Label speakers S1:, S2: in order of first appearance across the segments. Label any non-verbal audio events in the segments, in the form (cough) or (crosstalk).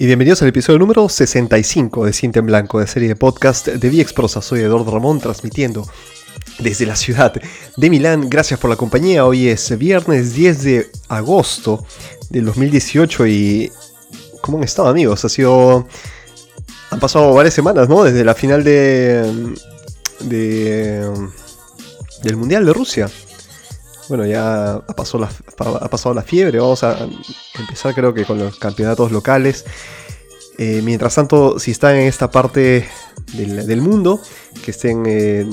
S1: y bienvenidos al episodio número 65 de Cinta en Blanco, de serie de podcast de ViExprosa. Soy Eduardo Ramón transmitiendo desde la ciudad de Milán. Gracias por la compañía. Hoy es viernes 10 de agosto del 2018 y... ¿Cómo han estado amigos? Ha sido... Han pasado varias semanas, ¿no? Desde la final de... de del Mundial de Rusia. Bueno, ya ha la, ha pasado la fiebre. Vamos a empezar creo que con los campeonatos locales. Eh, mientras tanto, si están en esta parte del, mundo, que estén eh,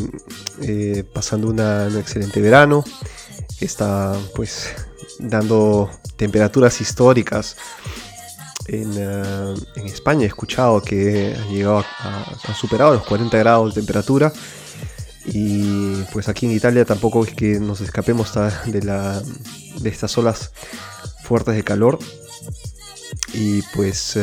S1: eh, pasando un excelente verano, está pues dando temperaturas históricas. En, España he escuchado que ha llegado a, superado los 40 grados de temperatura. Y pues aquí en Italia tampoco es que nos escapemos de, la, de estas olas fuertes de calor. Y pues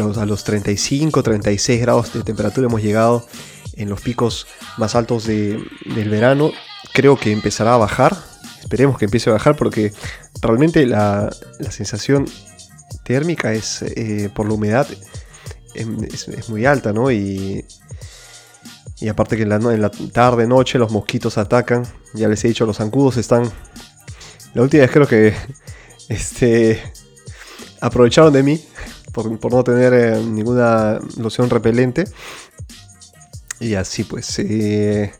S1: a los 35, 36 grados de temperatura hemos llegado en los picos más altos del verano. Creo que empezará a bajar. Esperemos que empiece a bajar porque realmente la, sensación térmica es eh, por la humedad es, es, muy alta, ¿no? Y y aparte que en la, en la tarde, noche los mosquitos atacan. Ya les he dicho, los zancudos están... La última vez creo que (laughs) este, aprovecharon de mí por, no tener eh, ninguna loción repelente. Y así pues, eh,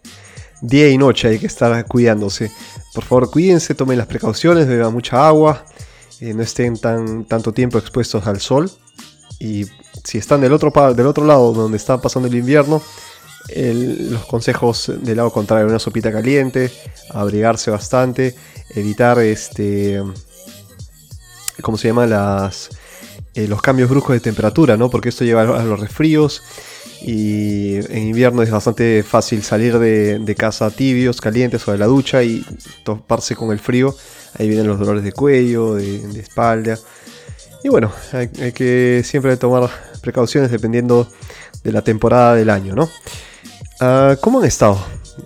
S1: día y noche hay que estar cuidándose. Por favor, cuídense, tomen las precauciones, beban mucha agua, eh, no estén tan, tanto tiempo expuestos al sol. Y si están del otro, del otro lado donde está pasando el invierno, los consejos del lado contrario, una sopita caliente, abrigarse bastante, evitar este, ¿cómo se llama? Las, eh, los cambios bruscos de temperatura, ¿no? Porque esto lleva a los resfríos y en invierno es bastante fácil salir de, casa tibios, calientes o de la ducha y toparse con el frío. Ahí vienen los dolores de cuello, de, espalda. Y bueno, hay, que siempre tomar precauciones dependiendo de la temporada del año, ¿no? Ah, ¿Cómo han estado?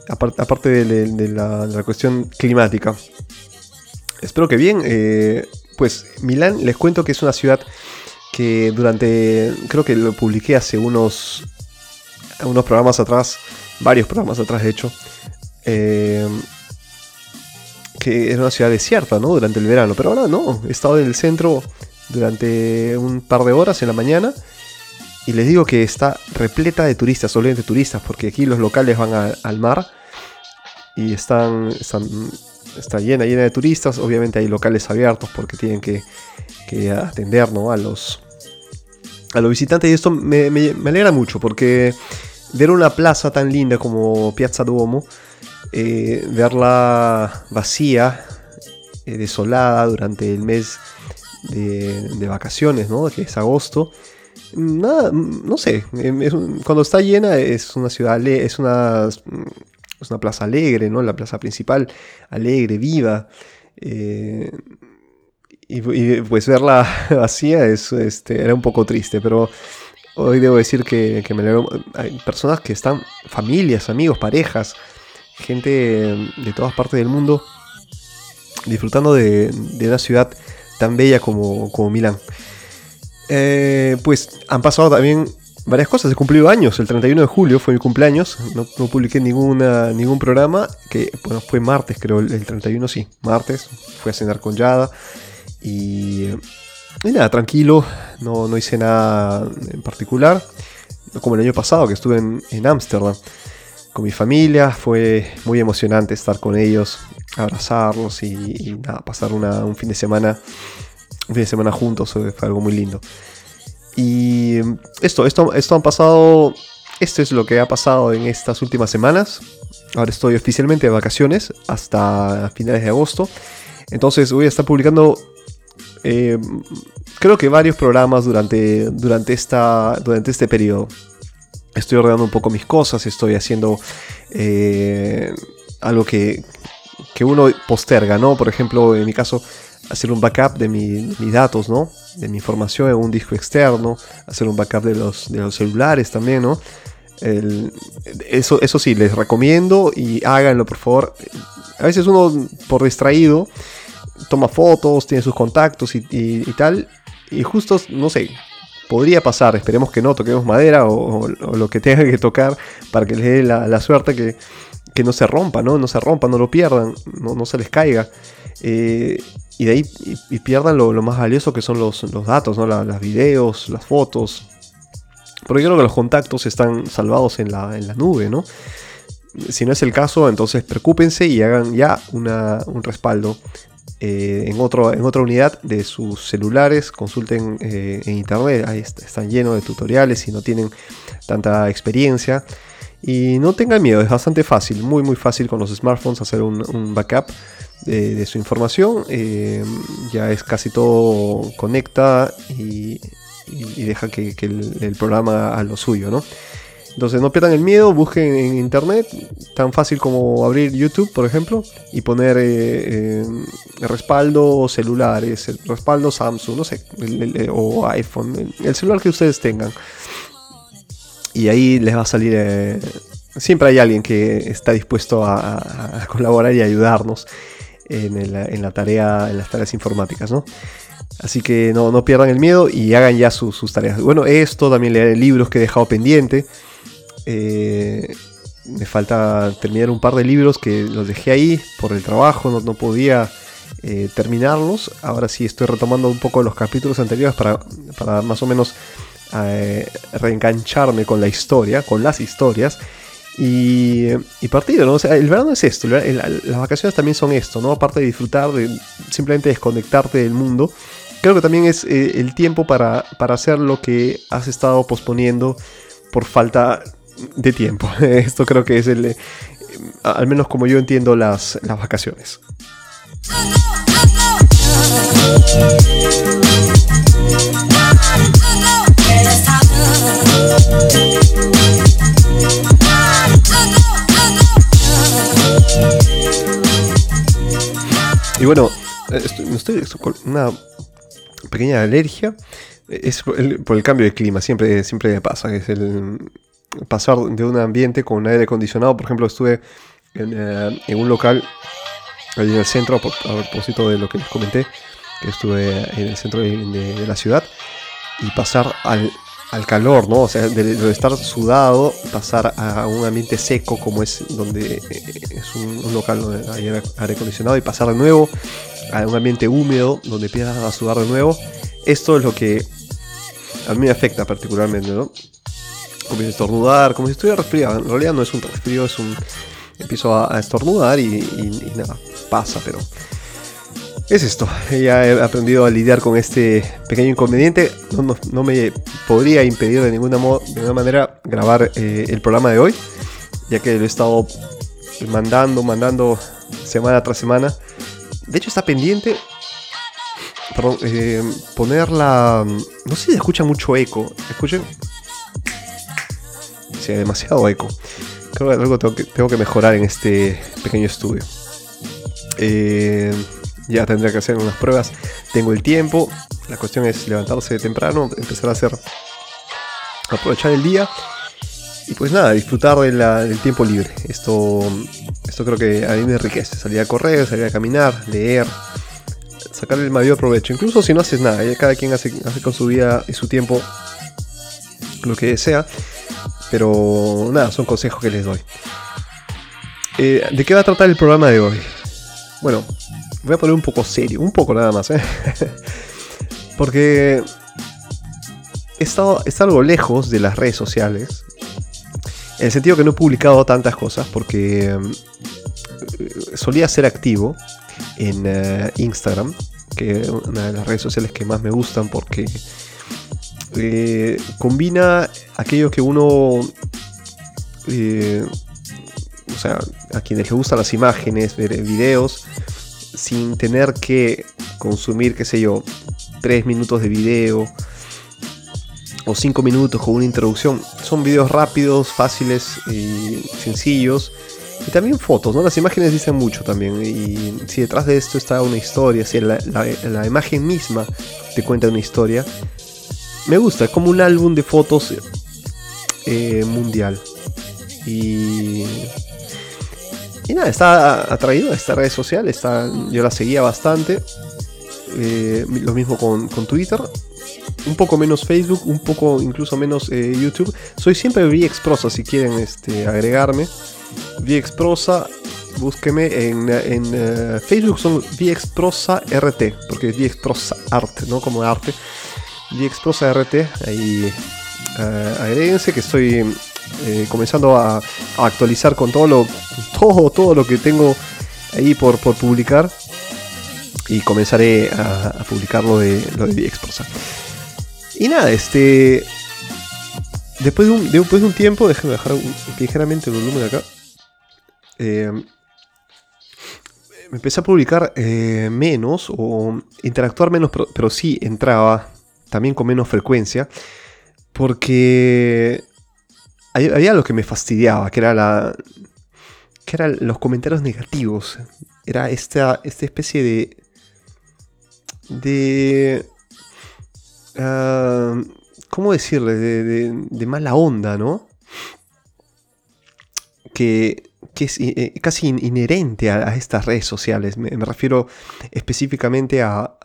S1: Aparte de, la, cuestión climática. Espero que bien. Eh, pues Milán, les cuento que es una ciudad que durante, creo que lo publiqué hace unos, unos programas atrás, varios programas atrás de hecho, eh, que era una ciudad desierta, ¿no? Durante el verano, pero ahora no, he estado en el centro durante un par de horas en la mañana y les digo que está repleta de turistas, solamente turistas, porque aquí los locales van al mar y están, está llena, llena de turistas. Obviamente hay locales abiertos porque tienen que, atender a, los, a los visitantes. Y esto me, alegra mucho porque ver una plaza tan linda como Piazza Duomo, eh, verla vacía, eh, desolada durante el mes de, vacaciones, ¿no? que es agosto nada, no sé, em, cuando está llena es una ciudad, es una, es una plaza alegre, ¿no? La plaza principal, alegre, viva. Eh, y, pues verla (laughs) vacía es, este, era un poco triste, pero hoy debo decir que, me Hay personas que están, familias, amigos, parejas, gente de todas partes del mundo disfrutando de, de una ciudad tan bella como, como Milán. Eh, pues han pasado también varias cosas. He cumplido años. El 31 de julio fue mi cumpleaños. No, publiqué ninguna, ningún programa. Que bueno, fue martes, creo. El, 31 sí, martes. Fui a cenar con Yada. Y, nada, tranquilo. No, no hice nada en particular. Como el año pasado que estuve en Ámsterdam con mi familia. Fue muy emocionante estar con ellos, abrazarlos y, nada, pasar un fin de semana un fin de semana juntos, fue algo muy lindo. Y esto, esto, esto han pasado, esto es lo que ha pasado en estas últimas semanas. Ahora estoy oficialmente de vacaciones hasta finales de agosto. Entonces voy a estar publicando, eh, creo que varios programas durante, durante, esta, durante este periodo. Estoy ordenando un poco mis cosas, estoy haciendo eh, algo que, que uno posterga, ¿no? Por ejemplo, en mi caso, hacer un backup de, mis datos, ¿no? De mi información en un disco externo, hacer un backup de los, de los celulares también, ¿no? eso, eso sí, les recomiendo y háganlo, por favor. A veces uno, por distraído, toma fotos, tiene sus contactos y, tal, y justo, no sé, podría pasar, esperemos que no, toquemos madera o, lo que tenga que tocar para que les dé la, suerte que, que, no se rompa, ¿no? No se rompa, no lo pierdan, no, no se les caiga. Eh, y de ahí y, pierdan lo, más valioso que son los, los datos, ¿no? las videos, las fotos. Porque yo creo que los contactos están salvados en la, en la nube, ¿no? Si no es el caso, entonces preocúpense y hagan ya una, un respaldo eh, en, otro, en otra unidad de sus celulares. Consulten eh, en internet, ahí están llenos de tutoriales si no tienen tanta experiencia. Y no tengan miedo, es bastante fácil, muy muy fácil con los smartphones hacer un, backup de, su información. Eh, ya es casi todo conecta y, deja que, el, programa haga lo suyo, ¿no? Entonces no pierdan el miedo, busquen en internet, tan fácil como abrir YouTube, por ejemplo, y poner eh, eh, respaldo celulares, el respaldo Samsung, no sé, o iPhone, el, celular que ustedes tengan. Y ahí les va a salir... Eh, siempre hay alguien que está dispuesto a, colaborar y ayudarnos en, la tarea, en las tareas informáticas, ¿no? Así que no, pierdan el miedo y hagan ya sus tareas. Bueno, esto también leer libros que he dejado pendiente. Eh, me falta terminar un par de libros que los dejé ahí por el trabajo, no, podía eh, terminarlos. Ahora sí estoy retomando un poco los capítulos anteriores para, para más o menos eh, reengancharme con la historia, con las historias. Y, y partido, ¿no? O sea, el verano es esto, las vacaciones también son esto, ¿no? Aparte de disfrutar, de simplemente desconectarte del mundo, creo que también es el tiempo para, para hacer lo que has estado posponiendo por falta de tiempo. (laughs) Esto creo que es el, eh, al menos como yo entiendo las, las vacaciones. Y bueno, estoy, estoy con una pequeña alergia. Es por el, cambio de clima, siempre, siempre me pasa. Es el, pasar de un ambiente con aire acondicionado. Por ejemplo, estuve en, eh, un local en el centro, a propósito de lo que les comenté, que estuve en el centro de, la ciudad, y pasar al, calor, ¿no? O sea, de, estar sudado, pasar a un ambiente seco como es donde eh, es un, local donde hay aire acondicionado y pasar de nuevo a un ambiente húmedo donde empiezas a sudar de nuevo. Esto es lo que a mí me afecta particularmente, ¿no? Comienzo a estornudar, como si estuviera resfriado. En realidad no es un resfrío, es un. Empiezo a, estornudar y, nada, pasa, pero. Es esto, ya he aprendido a lidiar con este pequeño inconveniente. No, me podría impedir de ninguna, de ninguna manera grabar eh, el programa de hoy, ya que lo he estado mandando, mandando semana tras semana. De hecho, está pendiente perdón, eh. No sé si escucha mucho eco. Escuchen demasiado eco. Creo que algo tengo que, tengo que mejorar en este pequeño estudio. Eh, ya tendría que hacer unas pruebas. Tengo el tiempo. La cuestión es levantarse temprano, empezar a hacer. aprovechar el día. Y pues nada, disfrutar del tiempo libre. Esto, esto creo que a mí me enriquece. Salir a correr, salir a caminar, leer, sacar el mayor provecho. Incluso si no haces nada, cada quien hace, hace con su vida y su tiempo lo que desea. Pero nada, son consejos que les doy. Eh, ¿De qué va a tratar el programa de hoy? Bueno, voy a poner un poco serio, un poco nada más, ¿eh? (laughs) Porque he estado, algo lejos de las redes sociales. En el sentido que no he publicado tantas cosas porque eh, solía ser activo en Instagram, que es una de las redes sociales que más me gustan porque eh, combina aquello que uno, eh, o sea, a quienes les gustan las imágenes, ver videos, sin tener que consumir, qué sé yo, 3 minutos de video o 5 minutos con una introducción. Son videos rápidos, fáciles y sencillos. Y también fotos, ¿no? Las imágenes dicen mucho también. Y si detrás de esto está una historia, si la, la imagen misma te cuenta una historia, me gusta, es como un álbum de fotos eh, mundial. Y, nada, está atraído a esta red social, está, yo la seguía bastante. Eh, lo mismo con, Twitter. un poco menos Facebook, un poco incluso menos eh, YouTube. Soy siempre VXProsa si quieren este, agregarme. VXProsa, búsqueme en, en Facebook son VXProsa RT, porque es VXProsa Art, ¿no? Como arte. VXProsa RT, ahí agréguense que estoy comenzando a, actualizar con todo lo, todo, todo lo que tengo ahí por, por publicar y comenzaré a, publicar lo de, lo de Y nada, este. Después de un, después de un tiempo, déjenme bajar ligeramente el volumen acá. Eh, me empecé a publicar eh, menos o interactuar menos, pero, pero, sí entraba también con menos frecuencia. Porque había algo que me fastidiaba, que era la. que eran los comentarios negativos. Era esta, esta especie de de... Uh, ¿Cómo decirle? De, mala onda, ¿no? Que, es eh, casi inherente a, estas redes sociales. Me, refiero específicamente a,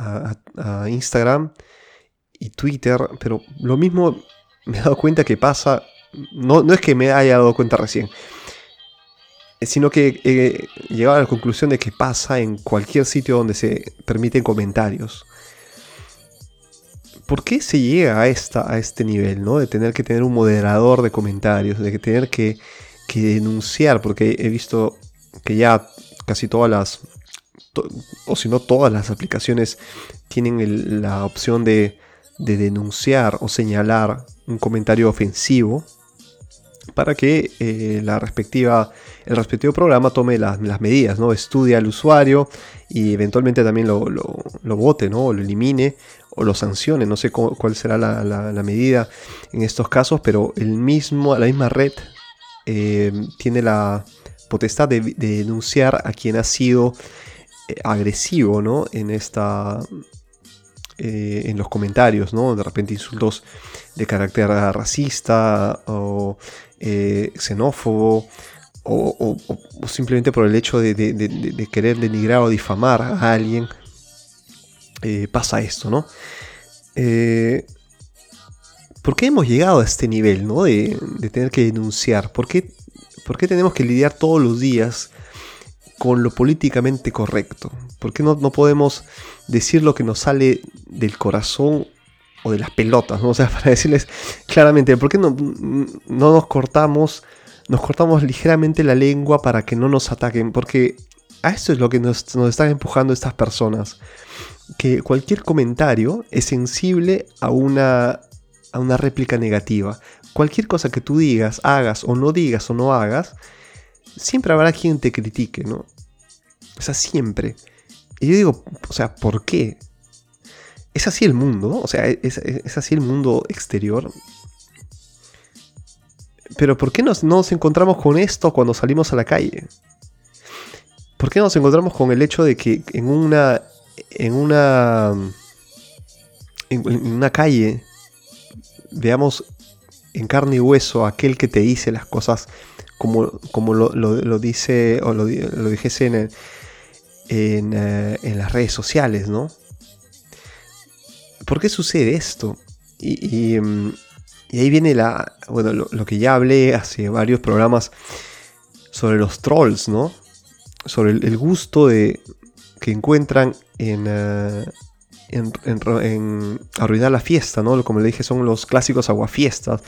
S1: Instagram y Twitter, pero lo mismo me he dado cuenta que pasa, no, no es que me haya dado cuenta recién, sino que he llegado a la conclusión de que pasa en cualquier sitio donde se permiten comentarios. ¿Por qué se llega a, esta, a este nivel, ¿no? De tener que tener un moderador de comentarios, de tener que, denunciar, porque he visto que ya casi todas las, o si no todas las aplicaciones tienen la opción de, de denunciar o señalar un comentario ofensivo para que eh, la respectiva, el respectivo programa tome las, medidas, ¿no? Estudia al usuario y eventualmente también lo, lo, vote, ¿no? O lo elimine o lo sancione. No sé cuál será la, medida en estos casos, pero el mismo, la misma red eh, tiene la potestad de, denunciar a quien ha sido eh, agresivo, ¿no? En esta... en los comentarios, ¿no? De repente insultos de carácter racista o eh, xenófobo o, simplemente por el hecho de, querer denigrar o difamar a alguien, eh, pasa esto, ¿no? Eh, ¿Por qué hemos llegado a este nivel, ¿no? De, tener que denunciar. ¿Por qué, ¿Por qué, tenemos que lidiar todos los días con lo políticamente correcto? ¿Por qué no, no podemos decir lo que nos sale del corazón o de las pelotas, ¿no? (laughs) O sea, para decirles claramente, ¿por qué no, no nos cortamos, nos cortamos ligeramente la lengua para que no nos ataquen? Porque a esto es lo que nos, nos están empujando estas personas. Que cualquier comentario es sensible a una, a una réplica negativa. Cualquier cosa que tú digas, hagas o no digas o no hagas, siempre habrá quien te critique, ¿no? O sea, siempre. Y yo digo, o sea, ¿por qué? es así el mundo, o sea, es, así el mundo exterior. Pero ¿por qué nos, nos encontramos con esto cuando salimos a la calle? ¿Por qué nos encontramos con el hecho de que en una. en una. en, una calle veamos en carne y hueso aquel que te dice las cosas como, como lo, dice o lo, dijese en, en, eh, en las redes sociales, ¿no? ¿por qué sucede esto? Mm, y, ahí viene la, bueno, lo, que ya hablé hace varios programas sobre los trolls, ¿no? Sobre el, gusto de, que encuentran eh, en, en, arruinar la fiesta, ¿no? Como le dije, son los clásicos aguafiestas.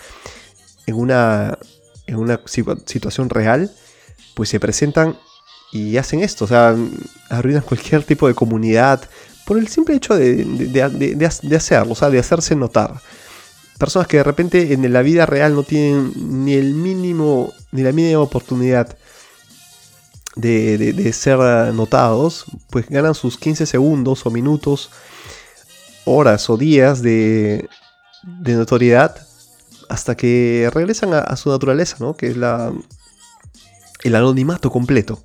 S1: En una, en una situación real, pues se presentan y hacen esto, o sea, arruinan (laughs) cualquier tipo de comunidad, por el simple hecho de, hacerlo, o sea, de hacerse notar. Personas que de repente en la vida real no tienen ni el mínimo, ni la mínima oportunidad de, ser notados, pues ganan sus 15 segundos o minutos, horas o días de, notoriedad hasta que regresan a, su naturaleza, ¿no? Que es la, el anonimato completo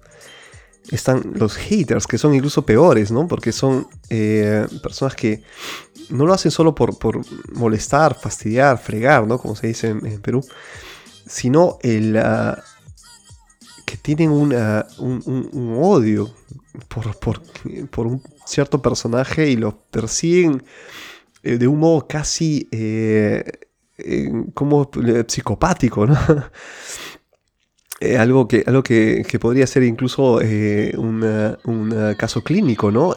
S1: están los haters, que son incluso peores, ¿no? Porque son eh, personas que no lo hacen solo por, molestar, fastidiar, fregar, ¿no? Como se dice en, Perú, sino ah, que tienen un, odio por, por, un cierto personaje y lo persiguen de un modo casi como psicopático, ¿no? (laughs) algo que, algo que, podría ser incluso un caso clínico, ¿no?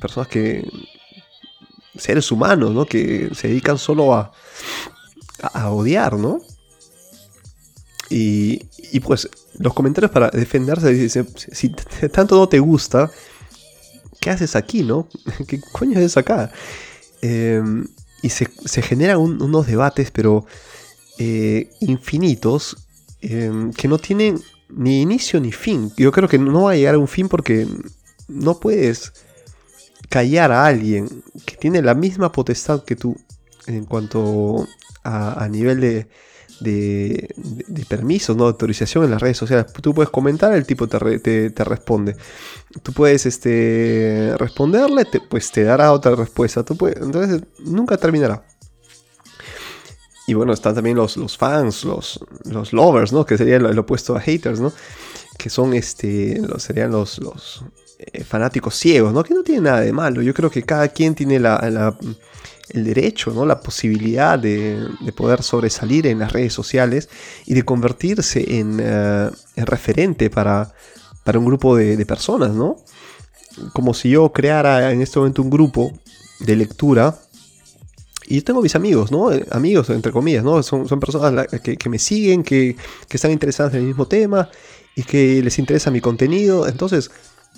S1: personas que seres humanos, ¿no? Que se dedican solo a, a odiar, ¿no? Y, y, pues los comentarios para defenderse dicen, si tanto no te gusta, ¿qué haces aquí, no? (laughs) ¿Qué coño haces acá? Y se, se generan unos debates, pero eh, infinitos, em, que no tienen ni inicio ni fin. Yo creo que no va a llegar a un fin porque no puedes callar a alguien que tiene la misma potestad que tú en cuanto a, nivel de, de, permisos, ¿no? de autorización en las redes sociales. Tú puedes comentar, el tipo te, te, responde. Tú puedes este, responderle, pues te dará otra respuesta. Tú puedes, entonces nunca terminará. Y bueno, están también los, los fans, los, los lovers, ¿no? Que sería el, opuesto a haters, ¿no? Que son este. serían los, los eh, fanáticos ciegos, ¿no? Que no tiene nada de malo. Yo creo que cada quien tiene el derecho, ¿no? La posibilidad de, poder sobresalir en las redes sociales y de convertirse en, eh, referente para, para, un grupo de, personas, ¿no? Como si yo creara en este momento un grupo de lectura. Y yo tengo mis amigos, ¿no? Eh, amigos, entre comillas, ¿no? Son, son personas que, me siguen, que, que están interesadas en el mismo tema y que les interesa mi contenido. Entonces,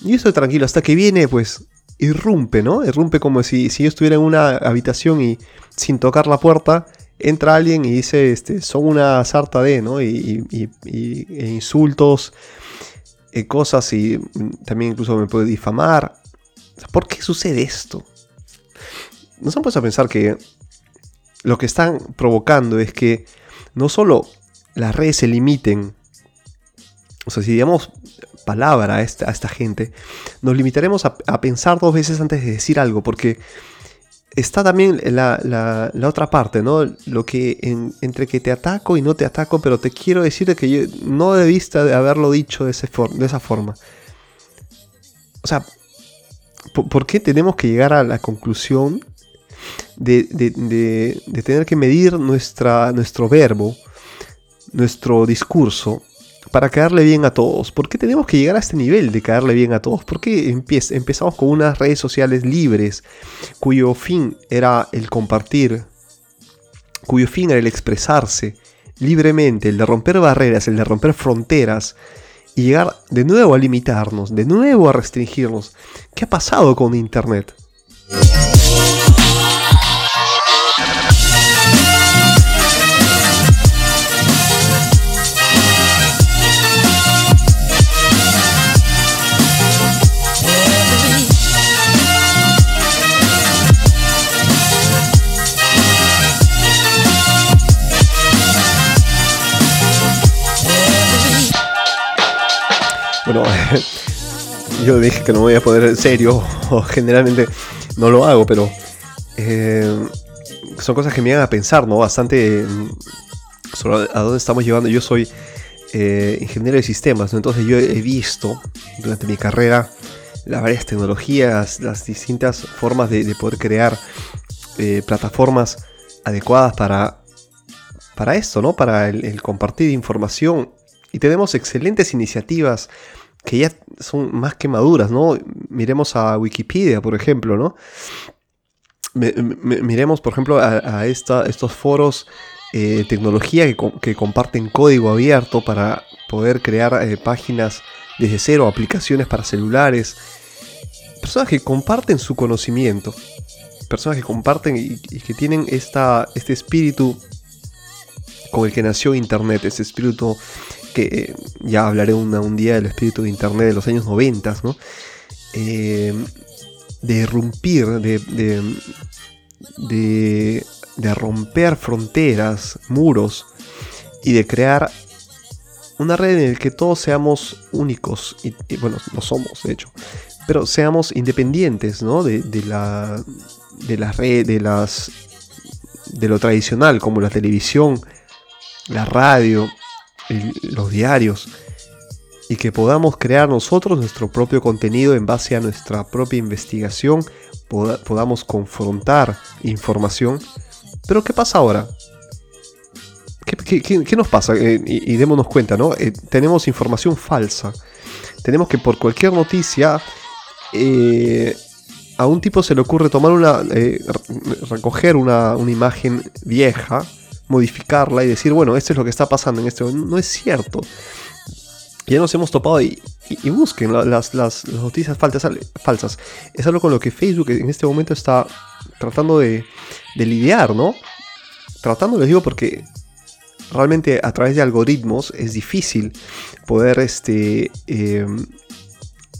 S1: y estoy tranquilo hasta que viene, pues, irrumpe, ¿no? Irrumpe como si, si yo estuviera en una habitación y sin tocar la puerta, entra alguien y dice, este, son una sarta de, ¿no? Y, e insultos, eh, cosas y también incluso me puede difamar. ¿Por qué sucede esto? Nos han puesto a pensar que lo que están provocando es que no solo las redes se limiten, o sea, si digamos palabra a esta, gente, nos limitaremos a, pensar dos veces antes de decir algo, porque está también la, otra parte, ¿no? Lo que entre que te ataco y no te ataco, pero te quiero decir que yo no debiste de haberlo dicho de, ese de esa forma. O sea, ¿por, qué tenemos que llegar a la conclusión de, de tener que medir nuestra, nuestro verbo, nuestro discurso, para caerle bien a todos. ¿Por qué tenemos que llegar a este nivel de caerle bien a todos? ¿Por qué empezamos con unas redes sociales libres cuyo fin era el compartir, cuyo fin era el expresarse libremente, el de romper barreras, el de romper fronteras y llegar de nuevo a limitarnos, de nuevo a restringirnos? ¿Qué ha pasado con Internet? Bueno, (laughs) yo dije que no me voy a poner en serio, o generalmente no lo hago, pero eh, son cosas que me hagan a pensar, ¿no? Bastante mm, sobre a dónde estamos llevando. Yo soy eh, ingeniero de sistemas, entonces yo he visto durante mi carrera las varias tecnologías, las distintas formas de, poder crear eh, plataformas adecuadas para, para esto, ¿no? Para el compartir información y tenemos excelentes iniciativas que ya son más que maduras, ¿no? Miremos a Wikipedia, por ejemplo, ¿no? miremos, por ejemplo, a, estos foros de eh, tecnología que, comparten código abierto para poder crear eh, páginas desde cero, aplicaciones para celulares. Personas que comparten su conocimiento. Personas que comparten y, que tienen esta, este espíritu con el que nació Internet, ese espíritu que ya hablaré un día del espíritu de Internet de los años 90, ¿no? Eh, de irrumpir, de, de, romper fronteras, muros y de crear una red en la que todos seamos únicos, y, bueno, no somos de hecho, pero seamos independientes ¿no? de, de, la, de las redes, de las de lo tradicional como la televisión, la radio, los diarios. y que podamos crear nosotros nuestro propio contenido en base a nuestra propia investigación, podamos confrontar información. Pero ¿qué pasa ahora? ¿Qué, nos pasa? Eh, y, démonos cuenta, ¿no? Eh, tenemos información falsa. Tenemos que por cualquier noticia eh, a un tipo se le ocurre tomar una, recoger una, una, imagen vieja, modificarla y decir, bueno, esto es lo que está pasando en este momento. No es cierto ya nos hemos topado y, busquen las, noticias falsas, Es algo con lo que Facebook en este momento está tratando de, lidiar, ¿no? Tratando, les digo, porque realmente a través de algoritmos es difícil poder, este, em,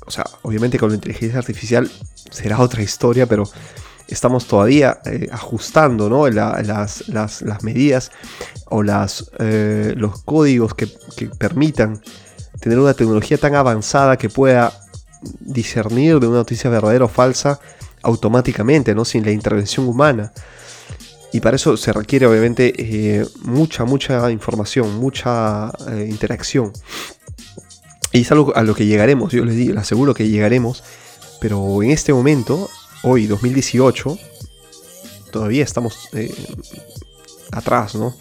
S1: o sea, obviamente con la inteligencia artificial será otra historia, pero estamos todavía eh, ajustando ¿no? las, medidas o las, eh, los códigos que, permitan tener una tecnología tan avanzada que pueda discernir de una noticia verdadera o falsa automáticamente, ¿no? sin la intervención humana. Y para eso se requiere obviamente eh, mucha, mucha información, mucha interacción. Y es algo a lo que llegaremos, yo les, digo, les aseguro que llegaremos, pero en este momento, hoy 2018, todavía estamos eh, atrás, ¿no?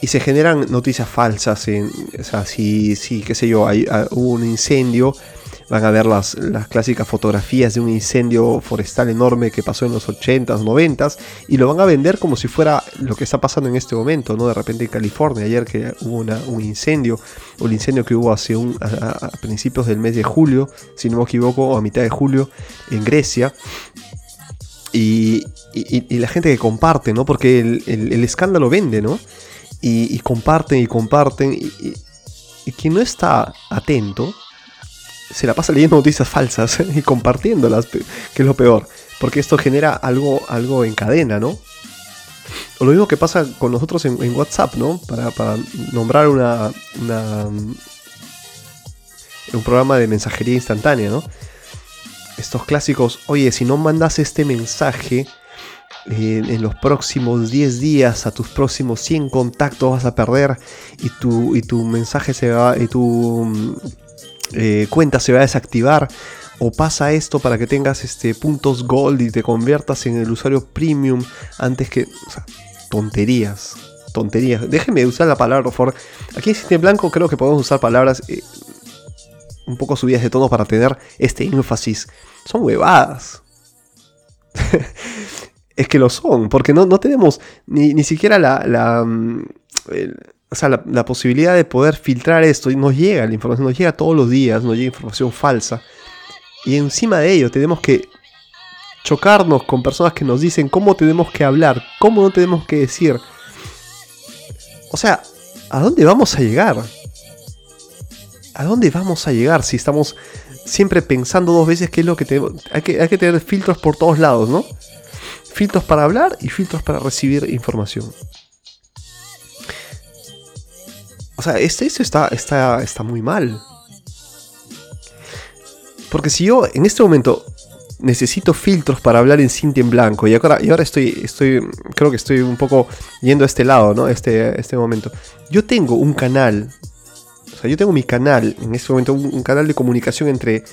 S1: y se generan noticias falsas. En, o sea, si, si qué sé yo, hay, ah, hubo un incendio, van a ver las, las clásicas fotografías de un incendio forestal enorme que pasó en los 80s, 90s, y lo van a vender como si fuera lo que está pasando en este momento, ¿no? De repente en California, ayer que hubo un incendio, o el incendio que hubo hace un, a, principios del mes de julio, si no me equivoco, o a mitad de julio, en Grecia. Y, y, la gente que comparte, ¿no? Porque el, el escándalo vende, ¿no? y, comparten y comparten. Y, quien no está atento se la pasa leyendo noticias falsas (laughs) y compartiéndolas, que es lo peor. Porque esto genera algo, algo en cadena, ¿no? O lo mismo que pasa con nosotros en, WhatsApp, ¿no? Para, nombrar una, un programa de mensajería instantánea, ¿no? Estos clásicos, oye, si no mandas este mensaje, en los próximos 10 días a tus próximos 100 contactos vas a perder y tu, y tu mensaje se va, y tu mm, eh, cuenta se va a desactivar. O pasa esto para que tengas este, puntos gold y te conviertas en el usuario premium antes que... tonterías. Tonterías. Déjenme usar la palabra, por. Aquí en Sistema Blanco creo que podemos usar palabras eh, un poco subidas de tono para tener este énfasis. Son huevadas. (laughs) es que lo son, porque no, no tenemos ni, ni, siquiera la, la, mm, o sea, la, posibilidad de poder filtrar esto y nos llega la información, nos llega todos los días, nos llega información falsa. Y encima de ello tenemos que chocarnos con personas que nos dicen cómo tenemos que hablar, cómo no tenemos que decir. O sea, ¿a dónde vamos a llegar? ¿A dónde vamos a llegar si estamos siempre pensando dos veces qué es lo que tenemos? Hay que, hay que tener filtros por todos lados, ¿no? filtros para hablar y filtros para recibir información. O sea, este, eso está, está, está muy mal. Porque si yo en este momento necesito filtros para hablar en cinta en blanco y ahora, y ahora estoy, estoy, creo que estoy un poco yendo a este lado, ¿no? Este, este momento. Yo tengo un canal, o sea, yo tengo mi canal, en este momento un, canal de comunicación entre,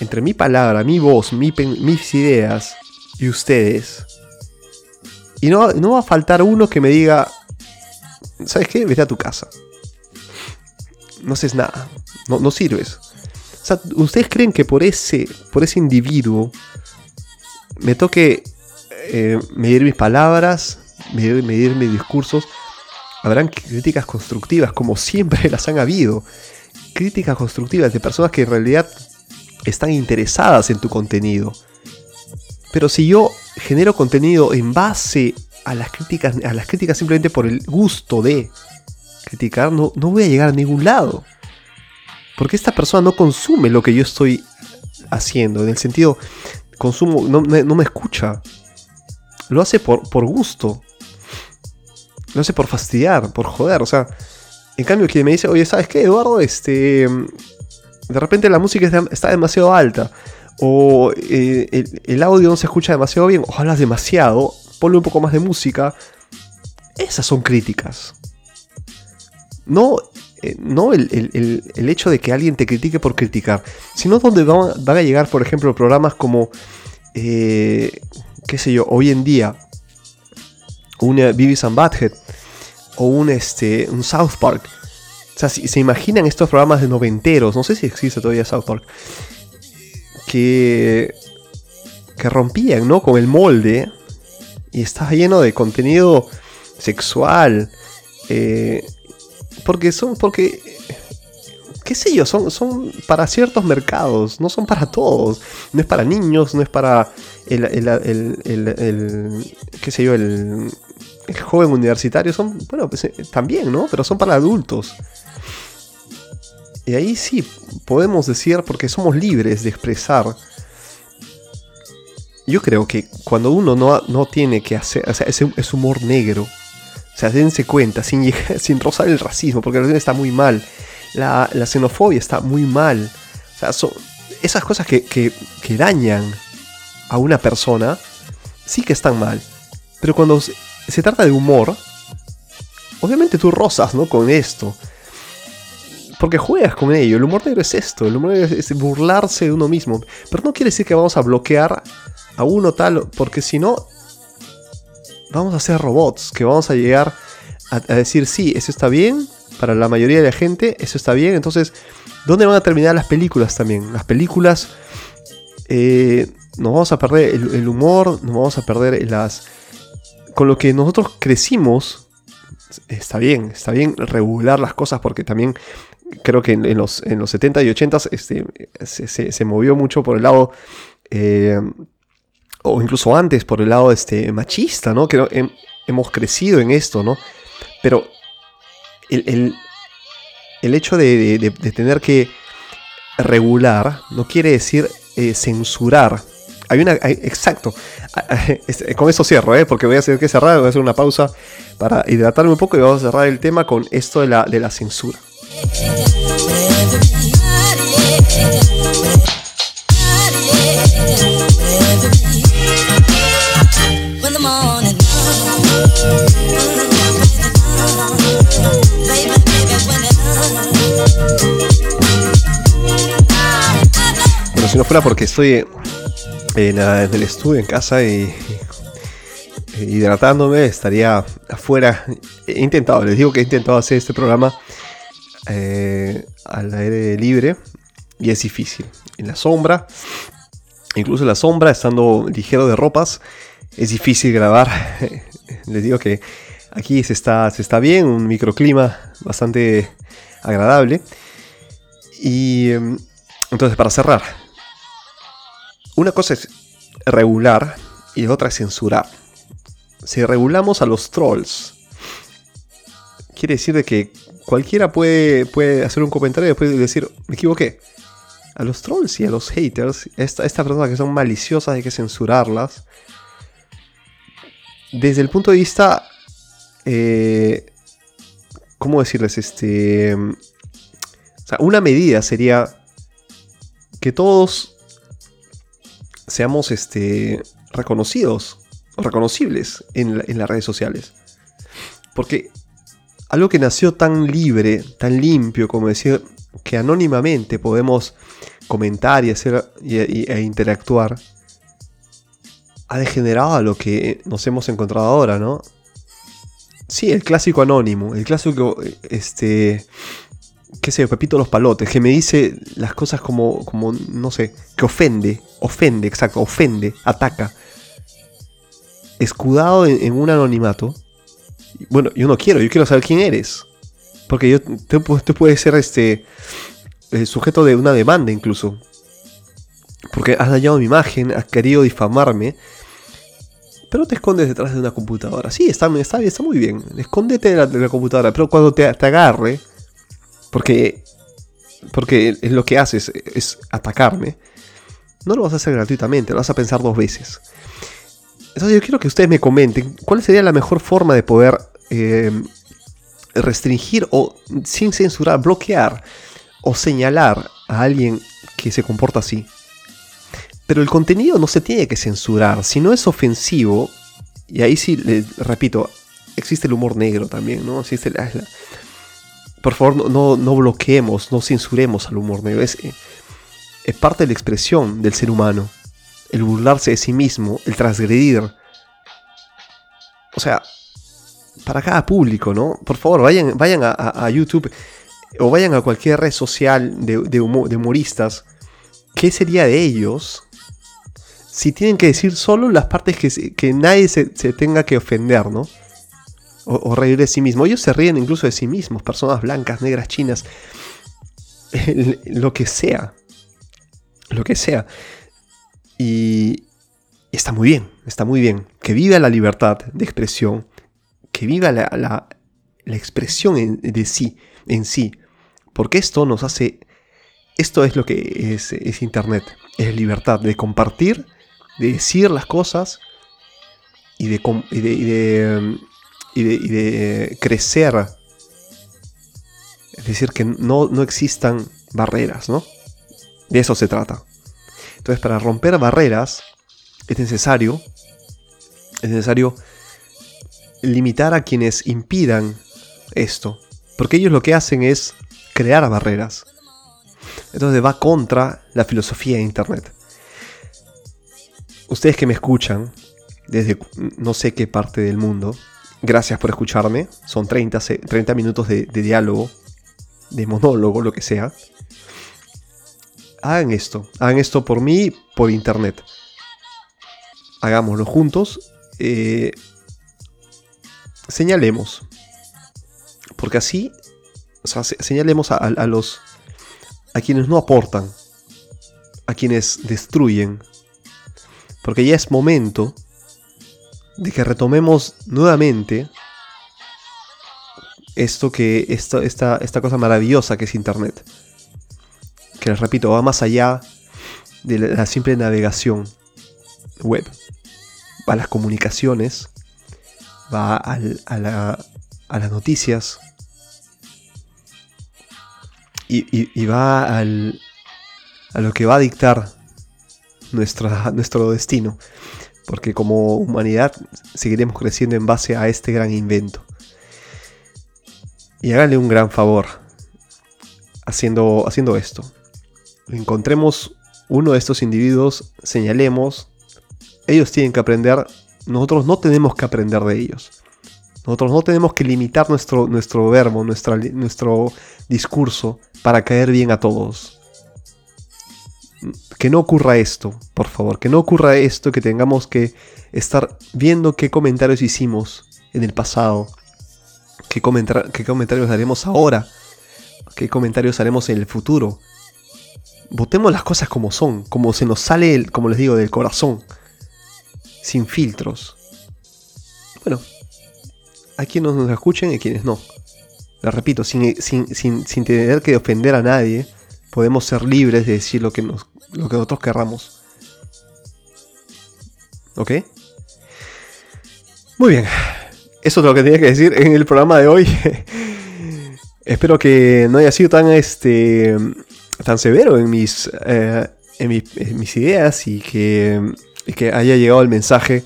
S1: entre mi palabra, mi voz, mis ideas y ustedes. Y no, no va a faltar uno que me diga, ¿sabes qué? Vete a tu casa. No haces nada. No, no sirves. O sea, ¿ustedes creen que por ese, por ese individuo me toque eh, medir mis palabras, medir, medir mis discursos? Habrán críticas constructivas, como siempre las han habido. Críticas constructivas de personas que en realidad están interesadas en tu contenido. Pero si yo genero contenido en base a las críticas, a las críticas simplemente por el gusto de criticar, no, no voy a llegar a ningún lado. Porque esta persona no consume lo que yo estoy haciendo. En el sentido, consumo, no, me escucha. Lo hace por, por gusto. Lo hace por fastidiar, por joder. O sea, en cambio, quien me dice, oye, ¿sabes qué, Eduardo? Este. De repente la música está demasiado alta o eh, el, audio no se escucha demasiado bien, o hablas demasiado, ponle un poco más de música. Esas son críticas. No eh, no el, hecho de que alguien te critique por criticar, sino donde van, a llegar, por ejemplo, programas como, eh, qué sé yo, hoy en día, una Beavis and Butthead o un, este, un South Park. O sea, si se imaginan estos programas de noventeros, no sé si existe todavía South Park, que, que rompían, ¿no? Con el molde y estaba lleno de contenido sexual. Eh, porque son, porque, qué sé yo, son, son para ciertos mercados, no son para todos. No es para niños, no es para el, el, el, qué sé yo, el, joven universitario. Son, bueno, pues, eh, también, ¿no? Pero son para adultos. Y ahí sí podemos decir, porque somos libres de expresar. Yo creo que cuando uno no, no tiene que hacer, o sea, es humor negro, o sea, dense cuenta, sin, (laughs) sin rozar el racismo, porque el racismo está muy mal. La, xenofobia está muy mal. O sea, son esas cosas que, que, dañan a una persona, sí que están mal. Pero cuando se, trata de humor, obviamente tú rozas, ¿no? Con esto. Porque juegas con ello. El humor negro es esto. El humor negro es burlarse de uno mismo. Pero no quiere decir que vamos a bloquear a uno tal. Porque si no, vamos a ser robots, que vamos a llegar a, decir, sí, eso está bien, para la mayoría de la gente, eso está bien. Entonces, ¿dónde van a terminar las películas también? Las películas, eh, nos vamos a perder el, humor, nos vamos a perder las... Con lo que nosotros crecimos, está bien, está bien regular las cosas porque también creo que en, los, en los 70 y 80 este, se, movió mucho por el lado eh, o incluso antes por el lado este, machista, ¿no? Que hemos crecido en esto, ¿no? Pero el, hecho de, tener que regular no quiere decir eh, censurar. Hay una. exacto. Este, con eso cierro, ¿eh? porque voy a hacer que cerrar, voy a hacer una pausa para hidratarme un poco y vamos a cerrar el tema con esto de la, de la censura. Bueno, si no fuera porque estoy en, el estudio, en casa y, hidratándome, estaría afuera. He intentado, les digo que he intentado hacer este programa eh, al aire libre y es difícil. En la sombra, incluso en la sombra, estando ligero de ropas, es difícil grabar. (laughs) Les digo que aquí se está, se está bien, un microclima bastante agradable. Y em, entonces, para cerrar, una cosa es regular y otra es censurar. Si regulamos a los trolls, quiere decir de que cualquiera puede, puede hacer un comentario y después decir, me equivoqué. A los trolls y a los haters, estas personas que son maliciosas hay que censurarlas desde el punto de vista, eh, ¿cómo decirles? Este, o sea, una medida sería que todos seamos este, reconocidos reconocibles en, las redes sociales. Porque algo que nació tan libre, tan limpio, como decir que anónimamente podemos comentar y hacer e interactuar, ha degenerado a lo que nos hemos encontrado ahora, ¿no? Sí, el clásico anónimo, el clásico, este, qué sé Pepito los Palotes, que me dice las cosas como, como, no sé, que ofende, ofende, exacto, ofende, ataca. Escudado en, un anonimato. Bueno, yo no quiero, yo quiero saber quién eres. Porque yo, tú, puedes ser este, el sujeto de una demanda incluso. Porque has dañado mi imagen, has querido difamarme pero te escondes detrás de una computadora. Sí, está, está, está muy bien. Escóndete de la, computadora, pero cuando te, agarre, porque, porque lo que haces es atacarme, no lo vas a hacer gratuitamente, lo vas a pensar dos veces. Entonces yo quiero que ustedes me comenten cuál sería la mejor forma de poder eh, restringir o sin censurar, bloquear o señalar a alguien que se comporta así. Pero el contenido no se tiene que censurar. Si no es ofensivo, y ahí sí, repito, existe el humor negro también, ¿no? Existe la, por favor, no, no, bloqueemos, no censuremos al humor negro. Es, es parte de la expresión del ser humano. El burlarse de sí mismo, el transgredir. O sea, para cada público, ¿no? Por favor, vayan, vayan a, YouTube o vayan a cualquier red social de, humoristas. ¿Qué sería de ellos si tienen que decir solo las partes que, que nadie se, tenga que ofender, ¿no? O, reír de sí mismo. Ellos se ríen incluso de sí mismos, personas blancas, negras, chinas, lo que sea. Lo que sea. Y, está muy bien, está muy bien. Que viva la libertad de expresión, que viva la, expresión de sí, en sí. Porque esto nos hace, esto es lo que es, Internet, es libertad de compartir, de decir las cosas y de, y de, crecer. Es decir, que no, no existan barreras, ¿no? De eso se trata. Entonces, para romper barreras es necesario, es necesario limitar a quienes impidan esto. Porque ellos lo que hacen es crear barreras. Entonces va contra la filosofía de Internet. Ustedes que me escuchan desde no sé qué parte del mundo, gracias por escucharme. Son 30, 30 minutos de, diálogo, de monólogo, lo que sea. Hagan esto, hagan esto por mí, por Internet. Hagámoslo juntos. Eh, señalemos. Porque así, o sea, señalemos a, los, a quienes no aportan, a quienes destruyen. Porque ya es momento de que retomemos nuevamente esto que, esta, esta cosa maravillosa que es Internet. Que les repito, va más allá de la simple navegación web. Va a las comunicaciones, va a, las noticias y, va a lo que va a dictar nuestro destino. Porque como humanidad seguiremos creciendo en base a este gran invento. Y háganle un gran favor haciendo, haciendo esto. Encontremos uno de estos individuos, señalemos, ellos tienen que aprender nosotros no tenemos que aprender de ellos. Nosotros no tenemos que limitar nuestro, nuestro verbo, nuestro discurso para caer bien a todos. Que no ocurra esto, por favor, que no ocurra esto, que tengamos que estar viendo qué comentarios hicimos en el pasado, qué, comentarios haremos ahora, qué comentarios haremos en el futuro. Votemos las cosas como son, como se nos sale, como les digo, del corazón sin filtros. Bueno, hay quienes nos escuchen y quienes no. Le repito, sin, sin, tener que ofender a nadie, podemos ser libres de decir lo que, nos, lo que nosotros querramos. ¿Ok? Muy bien. Eso es lo que tenía que decir en el programa de hoy. (laughs) Espero que no haya sido tan, este, tan severo en mis, eh, en mis ideas y que y que haya llegado el mensaje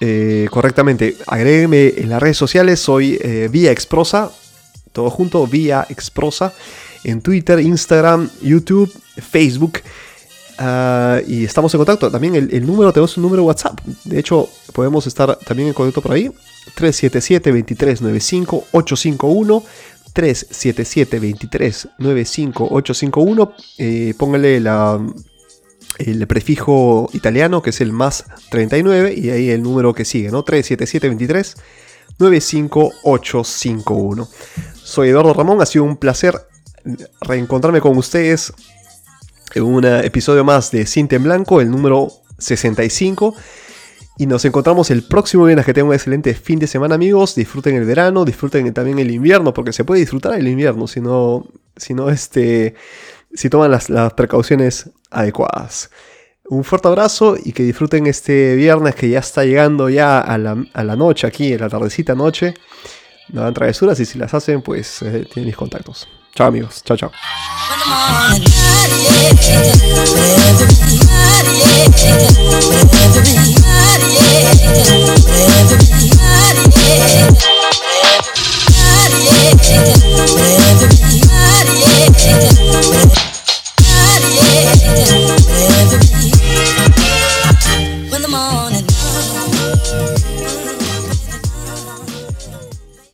S1: eh, correctamente. Agrégueme en las redes sociales, soy eh, Vía Exprosa, todo junto, Vía Exprosa, en Twitter, Instagram, YouTube, Facebook. Ah, y estamos en contacto. También el, número, tenemos un número WhatsApp. De hecho, podemos estar también en contacto por ahí. 377-2395-851. 377-2395-851. Eh, póngale la el prefijo italiano que es el más 39 y ahí el número que sigue, ¿no? 37723 95851. Soy Eduardo Ramón, ha sido un placer reencontrarme con ustedes un episodio más de Cinta en Blanco, el número 65. Y nos encontramos el próximo viernes. Que tengan un excelente fin de semana, amigos. Disfruten el verano, disfruten también el invierno, porque se puede disfrutar el invierno, si no, si no este, si toman las, precauciones adecuadas. Un fuerte abrazo y que disfruten este viernes que ya está llegando ya a la, noche aquí, en la tardecita noche. No dan travesuras y si las hacen, pues eh, tienen mis contactos. Chao amigos, chao, chao. Everybody,